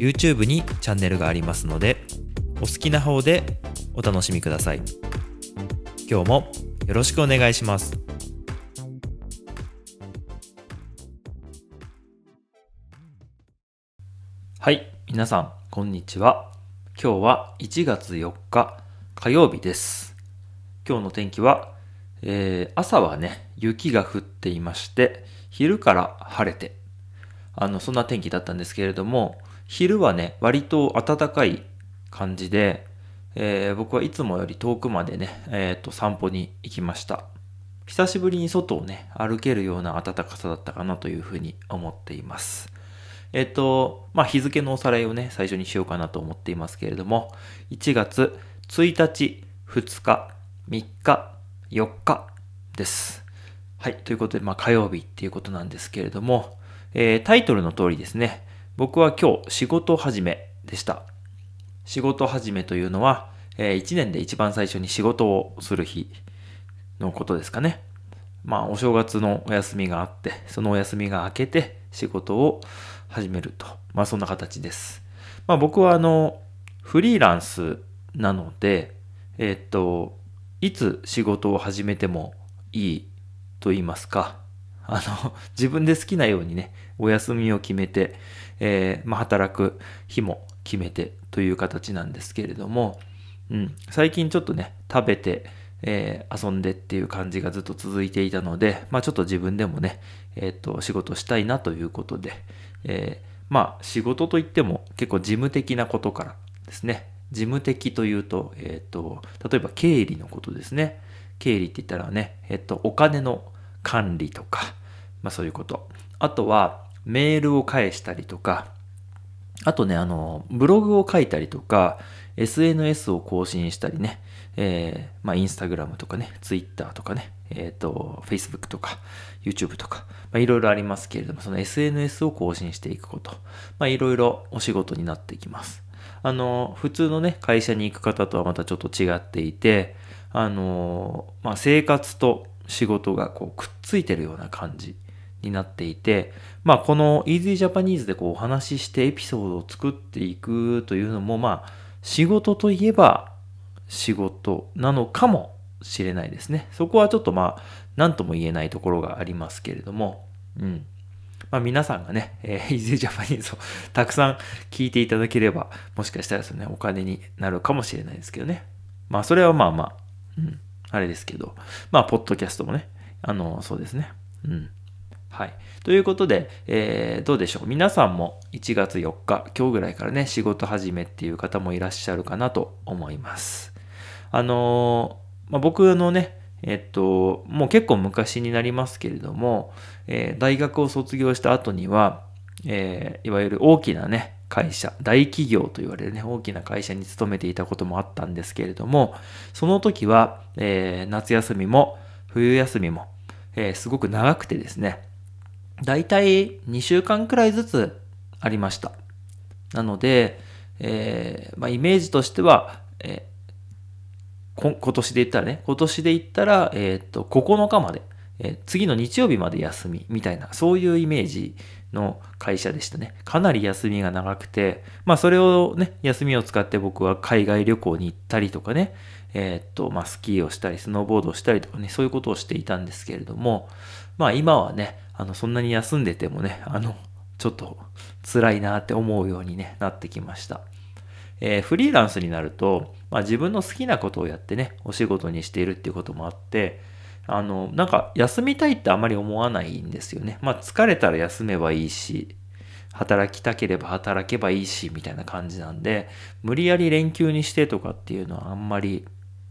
YouTube にチャンネルがありますのでお好きな方でお楽しみください。今日もよろしくお願いします。はい皆さんこんにちは。今日は1月4日火曜日です。今日の天気は、えー、朝はね雪が降っていまして昼から晴れてあのそんな天気だったんですけれども昼はね割と暖かい感じで、えー、僕はいつもより遠くまでね、えー、と散歩に行きました久しぶりに外をね歩けるような暖かさだったかなというふうに思っていますえっ、と、まあ、日付のおさらいをね、最初にしようかなと思っていますけれども、1月1日、2日、3日、4日です。はい。ということで、まあ、火曜日っていうことなんですけれども、えー、タイトルの通りですね、僕は今日仕事始めでした。仕事始めというのは、えー、1年で一番最初に仕事をする日のことですかね。まあ、お正月のお休みがあって、そのお休みが明けて仕事を始めると。まあ、そんな形です。まあ、僕はあの、フリーランスなので、えー、っと、いつ仕事を始めてもいいと言いますか、あの、自分で好きなようにね、お休みを決めて、えー、まあ、働く日も決めてという形なんですけれども、うん、最近ちょっとね、食べて、えー、遊んでっていう感じがずっと続いていたので、まあ、ちょっと自分でもね、えっ、と、仕事したいなということで、え、まあ、仕事といっても結構事務的なことからですね、事務的というと、えっ、と、例えば経理のことですね。経理って言ったらね、えっ、と、お金の管理とか、まあそういうこと。あとは、メールを返したりとか、あとね、あの、ブログを書いたりとか、SNS を更新したりね、えー、まあ、インスタグラムとかね、ツイッターとかね、えっ、ー、と、Facebook とか、YouTube とか、まあ、いろいろありますけれども、その SNS を更新していくこと、まあ、いろいろお仕事になっていきます。あの、普通のね、会社に行く方とはまたちょっと違っていて、あの、まあ、生活と仕事がこうくっついてるような感じになっていて、まあ、この Easy Japanese でこうお話ししてエピソードを作っていくというのも、まあ、仕事といえば仕事なのかもしれないですね。そこはちょっとまあ、何とも言えないところがありますけれども、うん。まあ皆さんがね、えー、Easy Japanese をたくさん聞いていただければ、もしかしたらですね、お金になるかもしれないですけどね。まあそれはまあまあ、うん、あれですけど、まあ、ポッドキャストもね、あの、そうですね。うん。はい。ということで、えー、どうでしょう？皆さんも1月4日、今日ぐらいからね、仕事始めっていう方もいらっしゃるかなと思います。あのー、まあ、僕のね、えっと、もう結構昔になりますけれども、えー、大学を卒業した後には、えー、いわゆる大きなね、会社、大企業と言われるね、大きな会社に勤めていたこともあったんですけれども、その時は、えー、夏休みも冬休みも、えー、すごく長くてですね、だいたい2週間くらいずつありました。なので、えー、まあ、イメージとしては、えー、今年で言ったらね、今年で言ったら、えっ、と、9日まで、え次の日曜日まで休みみたいな、そういうイメージの会社でしたね。かなり休みが長くて、まあそれをね、休みを使って僕は海外旅行に行ったりとかね、え、っと、まあスキーをしたり、スノーボードをしたりとかね、そういうことをしていたんですけれども、まあ今はね、あの、そんなに休んでてもね、あの、ちょっと辛いなって思うように、ね、なってきました。えー、フリーランスになると、まあ自分の好きなことをやってね、お仕事にしているっていうこともあって、あの、なんか休みたいってあまり思わないんですよね。まあ疲れたら休めばいいし、働きたければ働けばいいし、みたいな感じなんで、無理やり連休にしてとかっていうのはあんまり、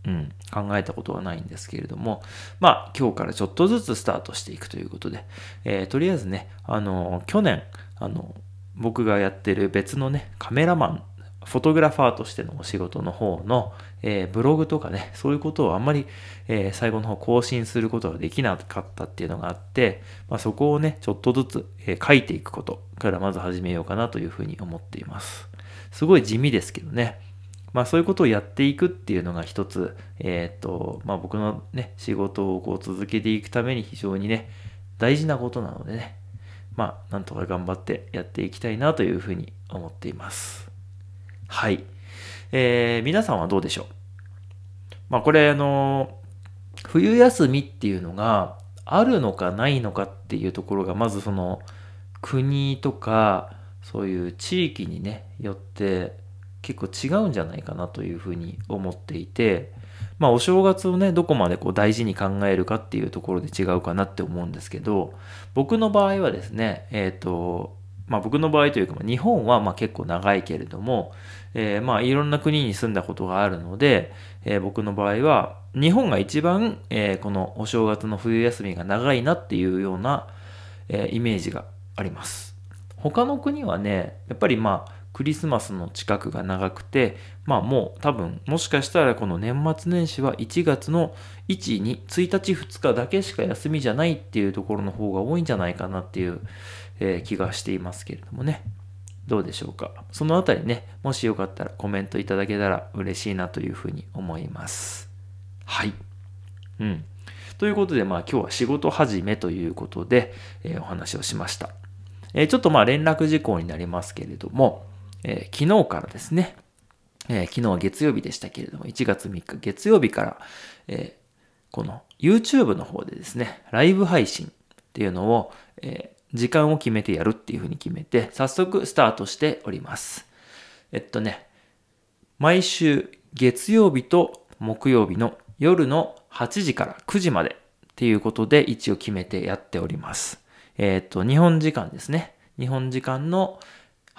うん、考えたことはないんですけれども、まあ今日からちょっとずつスタートしていくということで、えー、とりあえずね、あの、去年、あの、僕がやってる別のね、カメラマンフォトグラファーとしてのお仕事の方の、えー、ブログとかね、そういうことをあんまり、えー、最後の方更新することができなかったっていうのがあって、まあ、そこをね、ちょっとずつ、えー、書いていくことからまず始めようかなというふうに思っています。すごい地味ですけどね。まあそういうことをやっていくっていうのが一つ、えっ、と、まあ僕のね、仕事をこう続けていくために非常にね、大事なことなのでね、まあなんとか頑張ってやっていきたいなというふうに思っています。はい。えー、皆さんはどうでしょう？まあこれあの、冬休みっていうのがあるのかないのかっていうところがまずその国とかそういう地域にねよって結構違うんじゃないかなというふうに思っていてまあお正月をねどこまでこう大事に考えるかっていうところで違うかなって思うんですけど僕の場合はですねえっ、ー、とまあ僕の場合というか日本はま結構長いけれどもえー、まあいろんな国に住んだことがあるので、えー、僕の場合は日本が一番、えー、このお正月の冬休みが長いなっていうような、えイメージがあります。他の国はね、やっぱりまあクリスマスの近くが長くて、まあもう多分もしかしたらこの年末年始は1月の1、2、1日2日だけしか休みじゃないっていうところの方が多いんじゃないかなっていう、え気がしていますけれどもね。どうでしょうか。そのあたりね、もしよかったらコメントいただけたら嬉しいなというふうに思います。はい。うん。ということで、まあ今日は仕事始めということで、えー、お話をしました。えー、ちょっとまあ連絡事項になりますけれども、えー、昨日からですね、え昨日は月曜日でしたけれども、1月3日月曜日から、えこの YouTube の方でですね、ライブ配信っていうのを、え時間を決めてやるっていうふうに決めて、早速スタートしております。えっとね、毎週月曜日と木曜日の夜の8時から9時までっていうことで一応決めてやっております。えっと、日本時間ですね。日本時間の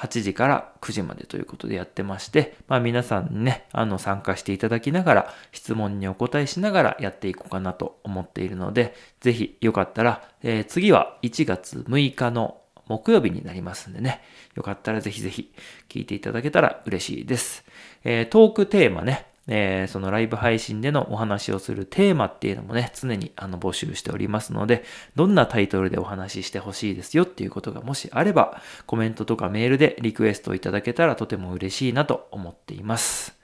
8時から9時までということでやってまして、まあ皆さんね、あの参加していただきながら、質問にお答えしながらやっていこうかなと思っているので、ぜひよかったら、えー、次は1月6日の木曜日になりますんでね、よかったらぜひぜひ聞いていただけたら嬉しいです。えー、トークテーマね、えー、そのライブ配信でのお話をするテーマっていうのもね、常にあの募集しておりますので、どんなタイトルでお話ししてほしいですよっていうことがもしあれば、コメントとかメールでリクエストいただけたらとても嬉しいなと思っています。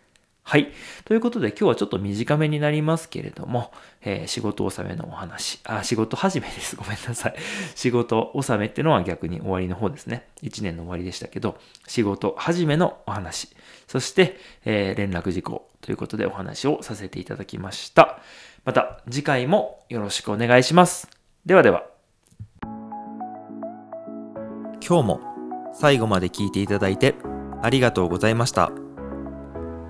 はい。ということで今日はちょっと短めになりますけれども、えー、仕事納めのお話、あ、仕事始めです。ごめんなさい。仕事納めってのは逆に終わりの方ですね。1年の終わりでしたけど、仕事始めのお話、そして、えー、連絡事項ということでお話をさせていただきました。また次回もよろしくお願いします。ではでは。今日も最後まで聞いていただいてありがとうございました。